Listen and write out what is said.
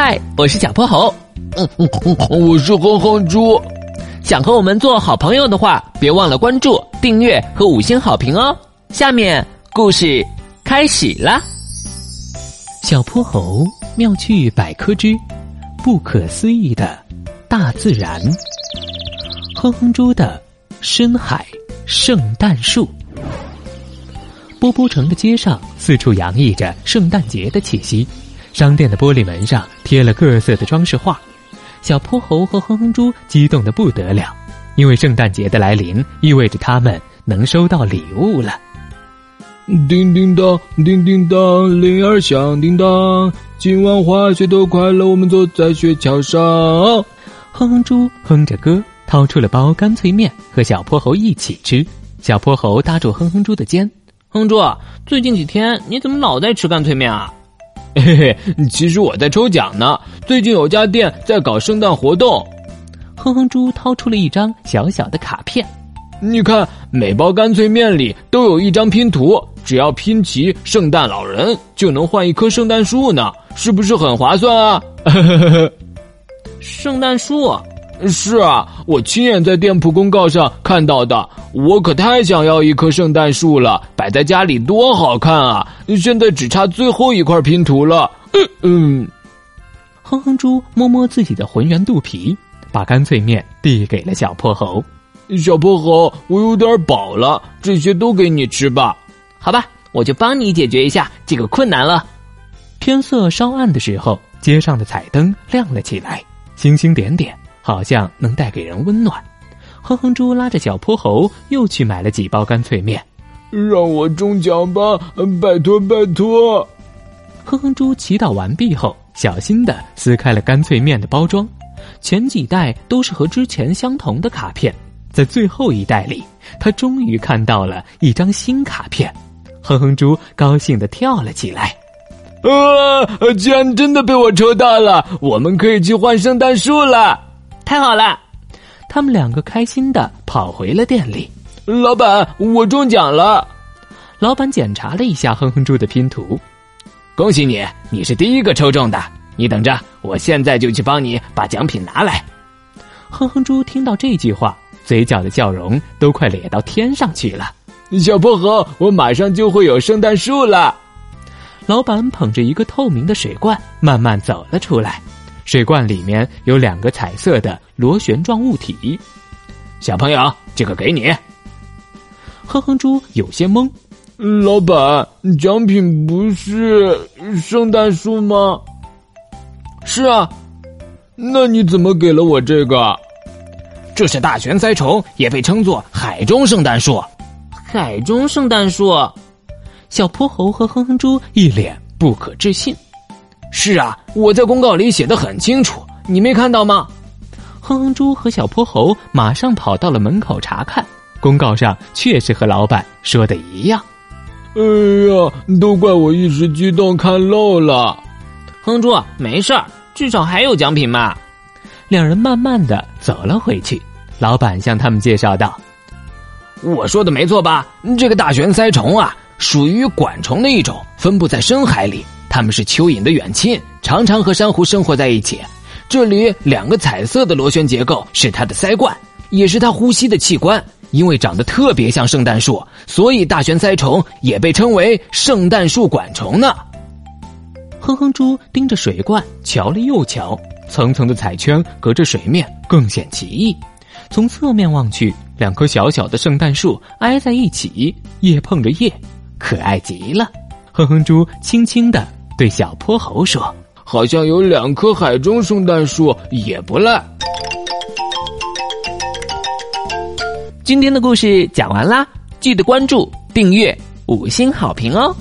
嗨，我是小泼猴。嗯嗯嗯，我是哼哼猪。想和我们做好朋友的话，别忘了关注、订阅和五星好评哦。下面故事开始啦。小泼猴妙趣百科之不可思议的大自然。哼哼猪的深海圣诞树。波波城的街上四处洋溢着圣诞节的气息，商店的玻璃门上贴了各色的装饰画。小泼猴和哼哼猪激动的不得了，因为圣诞节的来临意味着他们能收到礼物了。叮叮当，叮叮当，铃儿响叮当，今晚滑雪多快乐，我们坐在雪橇上。哼哼猪哼着歌，掏出了包干脆面和小泼猴一起吃。小泼猴搭住哼哼猪的肩。哼猪，最近几天你怎么老在吃干脆面啊？嘿嘿，其实我在抽奖呢。最近有家店在搞圣诞活动。哼哼猪掏出了一张小小的卡片，你看，每包干脆面里都有一张拼图，只要拼齐圣诞老人，就能换一棵圣诞树呢，是不是很划算啊？圣诞树。是啊，我亲眼在店铺公告上看到的。我可太想要一棵圣诞树了，摆在家里多好看啊！现在只差最后一块拼图了。嗯嗯，哼哼猪摸摸自己的浑圆肚皮，把干脆面递给了小泼猴。小泼猴，我有点饱了，这些都给你吃吧。好吧，我就帮你解决一下这个困难了。天色稍暗的时候，街上的彩灯亮了起来，星星点点。好像能带给人温暖，哼哼猪拉着小泼猴又去买了几包干脆面，让我中奖吧，拜托拜托！哼哼猪祈祷完毕后，小心的撕开了干脆面的包装，前几袋都是和之前相同的卡片，在最后一袋里，他终于看到了一张新卡片，哼哼猪高兴的跳了起来，啊，居然真的被我抽到了，我们可以去换圣诞树了！太好了，他们两个开心的跑回了店里。老板，我中奖了。老板检查了一下哼哼猪的拼图，恭喜你，你是第一个抽中的。你等着，我现在就去帮你把奖品拿来。哼哼猪听到这句话，嘴角的笑容都快咧到天上去了。小薄荷，我马上就会有圣诞树了。老板捧着一个透明的水罐，慢慢走了出来。水罐里面有两个彩色的螺旋状物体，小朋友，这个给你。哼哼猪有些懵，老板，奖品不是圣诞树吗？是啊，那你怎么给了我这个？这是大旋鳃虫，也被称作海中圣诞树。海中圣诞树，小泼猴和哼哼猪一脸不可置信。是啊，我在公告里写的很清楚，你没看到吗？哼哼猪和小泼猴马上跑到了门口查看，公告上确实和老板说的一样。哎呀，都怪我一时激动看漏了。哼猪，没事儿，至少还有奖品嘛。两人慢慢的走了回去，老板向他们介绍道：“我说的没错吧？这个大旋鳃虫啊，属于管虫的一种，分布在深海里。”它们是蚯蚓的远亲，常常和珊瑚生活在一起。这里两个彩色的螺旋结构是它的鳃冠，也是它呼吸的器官。因为长得特别像圣诞树，所以大旋鳃虫也被称为圣诞树管虫呢。哼哼猪盯着水罐瞧了又瞧，层层的彩圈隔着水面更显奇异。从侧面望去，两棵小小的圣诞树挨在一起，叶碰着叶，可爱极了。哼哼猪轻轻的。对小泼猴说：“好像有两棵海中圣诞树也不赖。”今天的故事讲完啦，记得关注、订阅、五星好评哦！